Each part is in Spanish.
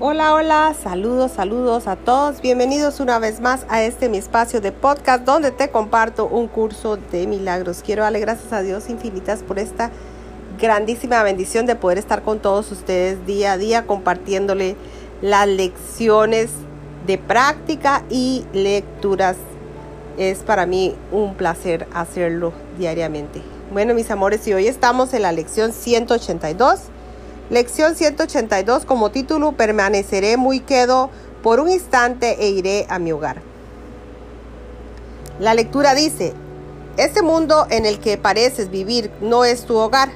Hola, hola, saludos, saludos a todos. Bienvenidos una vez más a este mi espacio de podcast donde te comparto un curso de milagros. Quiero darle gracias a Dios infinitas por esta grandísima bendición de poder estar con todos ustedes día a día compartiéndole las lecciones de práctica y lecturas. Es para mí un placer hacerlo diariamente. Bueno, mis amores, y hoy estamos en la lección 182 Lección 182 como título Permaneceré muy quedo por un instante e iré a mi hogar. La lectura dice, este mundo en el que pareces vivir no es tu hogar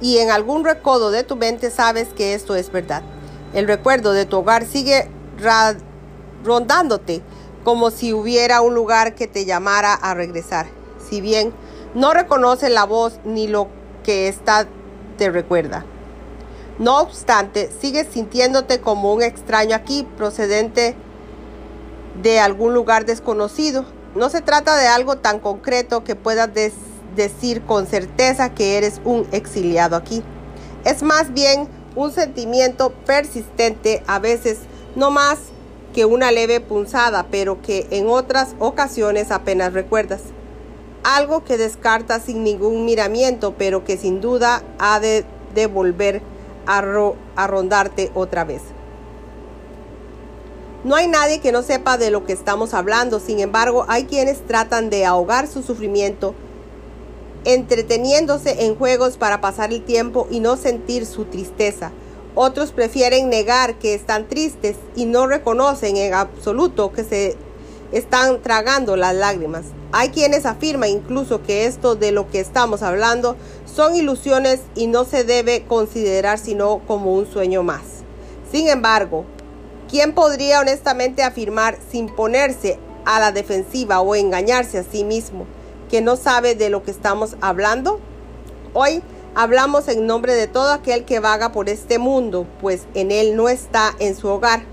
y en algún recodo de tu mente sabes que esto es verdad. El recuerdo de tu hogar sigue rondándote como si hubiera un lugar que te llamara a regresar. Si bien no reconoce la voz ni lo que está te recuerda. No obstante, sigues sintiéndote como un extraño aquí, procedente de algún lugar desconocido. No se trata de algo tan concreto que puedas decir con certeza que eres un exiliado aquí. Es más bien un sentimiento persistente, a veces no más que una leve punzada, pero que en otras ocasiones apenas recuerdas. Algo que descartas sin ningún miramiento, pero que sin duda ha de devolver a, rondarte otra vez. No hay nadie que no sepa de lo que estamos hablando, sin embargo hay quienes tratan de ahogar su sufrimiento entreteniéndose en juegos para pasar el tiempo y no sentir su tristeza. Otros prefieren negar que están tristes y no reconocen en absoluto que se están tragando las lágrimas. Hay quienes afirman incluso que esto de lo que estamos hablando son ilusiones y no se debe considerar sino como un sueño más. Sin embargo, ¿quién podría honestamente afirmar sin ponerse a la defensiva o engañarse a sí mismo que no sabe de lo que estamos hablando? Hoy hablamos en nombre de todo aquel que vaga por este mundo, pues en él no está en su hogar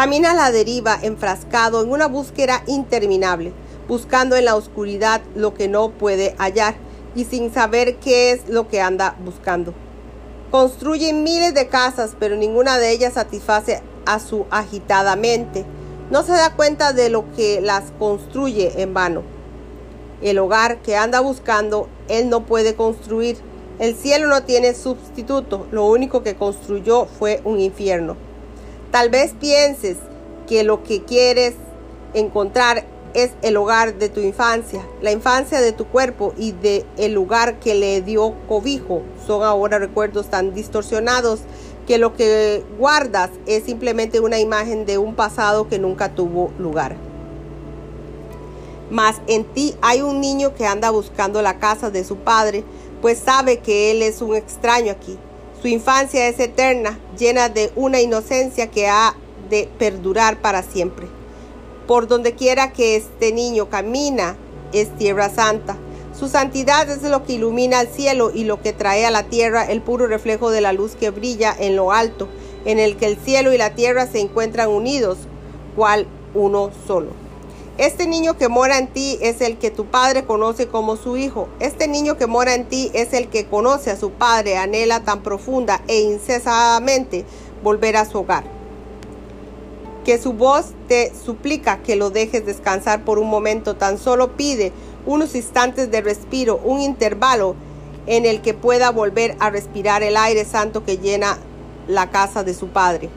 Camina a la deriva, enfrascado en una búsqueda interminable, buscando en la oscuridad lo que no puede hallar y sin saber qué es lo que anda buscando. Construye miles de casas, pero ninguna de ellas satisface a su agitada mente. No se da cuenta de lo que las construye en vano. El hogar que anda buscando, él no puede construir. El cielo no tiene sustituto. Lo único que construyó fue un infierno. Tal vez pienses que lo que quieres encontrar es el hogar de tu infancia, la infancia de tu cuerpo y de el lugar que le dio cobijo. Son ahora recuerdos tan distorsionados que lo que guardas es simplemente una imagen de un pasado que nunca tuvo lugar. Mas en ti hay un niño que anda buscando la casa de su padre, pues sabe que él es un extraño aquí. Su infancia es eterna, llena de una inocencia que ha de perdurar para siempre. Por donde quiera que este niño camina, es tierra santa. Su santidad es lo que ilumina el cielo y lo que trae a la tierra el puro reflejo de la luz que brilla en lo alto, en el que el cielo y la tierra se encuentran unidos, cual uno solo. Este niño que mora en ti es el que tu padre conoce como su hijo. Este niño que mora en ti es el que conoce a su padre, anhela tan profunda e incesadamente volver a su hogar. Que su voz te suplica que lo dejes descansar por un momento, tan solo pide unos instantes de respiro, un intervalo en el que pueda volver a respirar el aire santo que llena la casa de su padre.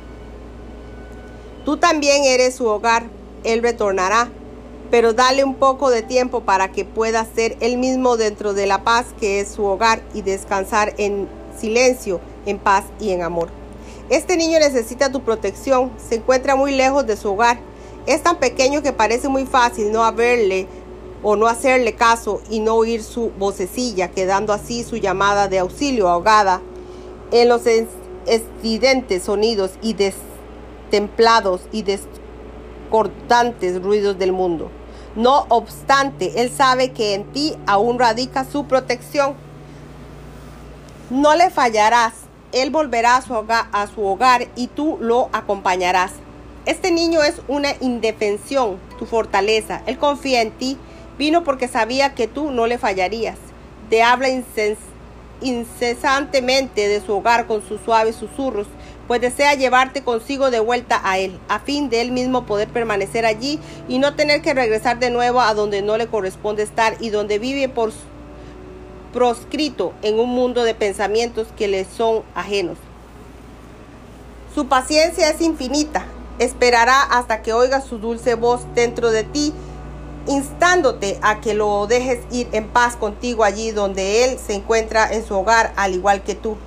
Tú también eres su hogar, Él retornará pero dale un poco de tiempo para que pueda ser él mismo dentro de la paz que es su hogar y descansar en silencio, en paz y en amor. Este niño necesita tu protección, se encuentra muy lejos de su hogar, es tan pequeño que parece muy fácil no haberle o no hacerle caso y no oír su vocecilla, quedando así su llamada de auxilio ahogada en los estridentes sonidos y destemplados y descortantes ruidos del mundo. No obstante, Él sabe que en ti aún radica su protección. No le fallarás. Él volverá a su, hogar, y tú lo acompañarás. Este niño es una indefensión, tu fortaleza. Él confía en ti. Vino porque sabía que tú no le fallarías. Te habla incesantemente de su hogar con sus suaves susurros, pues desea llevarte consigo de vuelta a Él, a fin de Él mismo poder permanecer allí y no tener que regresar de nuevo a donde no le corresponde estar y donde vive por proscrito en un mundo de pensamientos que le son ajenos. Su paciencia es infinita, esperará hasta que oigas su dulce voz dentro de ti, instándote a que lo dejes ir en paz contigo allí donde Él se encuentra en su hogar, al igual que tú.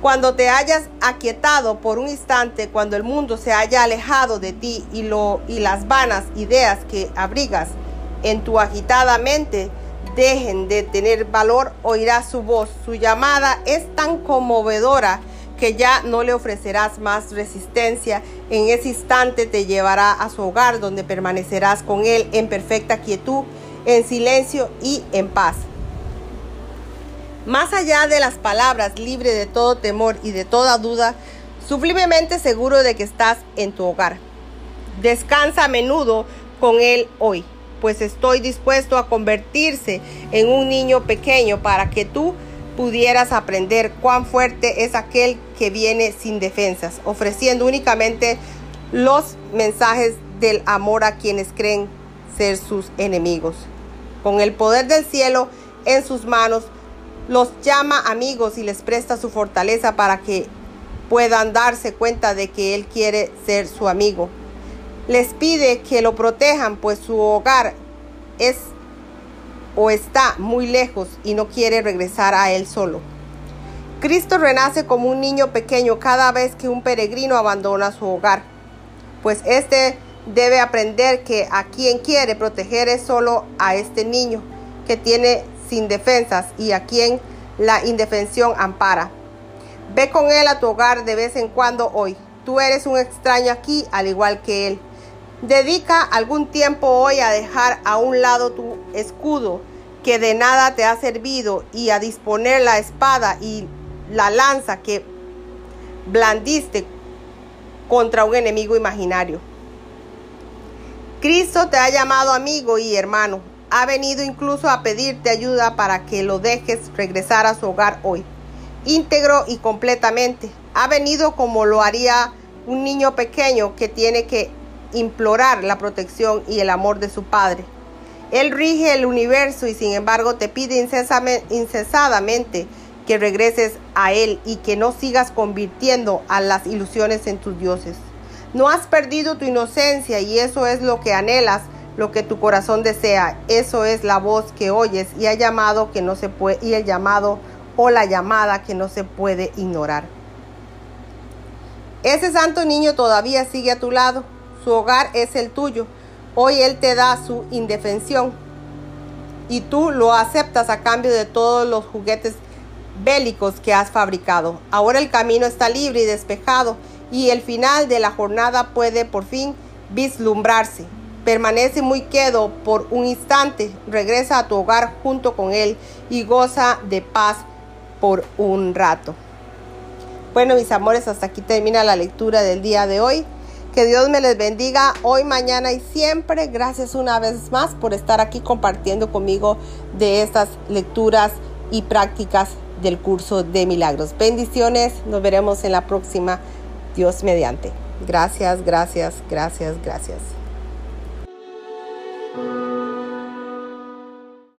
Cuando te hayas aquietado por un instante, cuando el mundo se haya alejado de ti y, lo, y las vanas ideas que abrigas en tu agitada mente dejen de tener valor, oirás su voz. Su llamada es tan conmovedora que ya no le ofrecerás más resistencia. En ese instante te llevará a su hogar donde permanecerás con él en perfecta quietud, en silencio y en paz. Más allá de las palabras, libre de todo temor y de toda duda, sublimemente seguro de que estás en tu hogar. Descansa a menudo con Él hoy, pues estoy dispuesto a convertirse en un niño pequeño para que tú pudieras aprender cuán fuerte es aquel que viene sin defensas, ofreciendo únicamente los mensajes del amor a quienes creen ser sus enemigos. Con el poder del cielo en sus manos, los llama amigos y les presta su fortaleza para que puedan darse cuenta de que Él quiere ser su amigo. Les pide que lo protejan, pues su hogar es o está muy lejos y no quiere regresar a Él solo. Cristo renace como un niño pequeño cada vez que un peregrino abandona su hogar, pues éste debe aprender que a quien quiere proteger es solo a este niño que tiene sin defensas y a quien la indefensión ampara. Ve con él a tu hogar de vez en cuando hoy. Tú eres un extraño aquí, al igual que él. Dedica algún tiempo hoy a dejar a un lado tu escudo, que de nada te ha servido, y a disponer la espada y la lanza que blandiste contra un enemigo imaginario. Cristo te ha llamado amigo y hermano ha venido incluso a pedirte ayuda para que lo dejes regresar a su hogar hoy, íntegro y completamente. Ha venido como lo haría un niño pequeño que tiene que implorar la protección y el amor de su padre. Él rige el universo y sin embargo te pide incesadamente que regreses a Él y que no sigas convirtiendo a las ilusiones en tus dioses. No has perdido tu inocencia y eso es lo que anhelas lo que tu corazón desea. Eso es la voz que oyes y ha llamado que no se puede y el llamado o la llamada que no se puede ignorar. Ese santo niño todavía sigue a tu lado. Su hogar es el tuyo. Hoy él te da su indefensión y tú lo aceptas a cambio de todos los juguetes bélicos que has fabricado. Ahora el camino está libre y despejado y el final de la jornada puede por fin vislumbrarse. Permanece muy quedo por un instante, regresa a tu hogar junto con él y goza de paz por un rato. Bueno, mis amores, hasta aquí termina la lectura del día de hoy. Que Dios me les bendiga hoy, mañana y siempre. Gracias una vez más por estar aquí compartiendo conmigo de estas lecturas y prácticas del curso de milagros. Bendiciones, nos veremos en la próxima. Dios mediante. Gracias, gracias, gracias, gracias.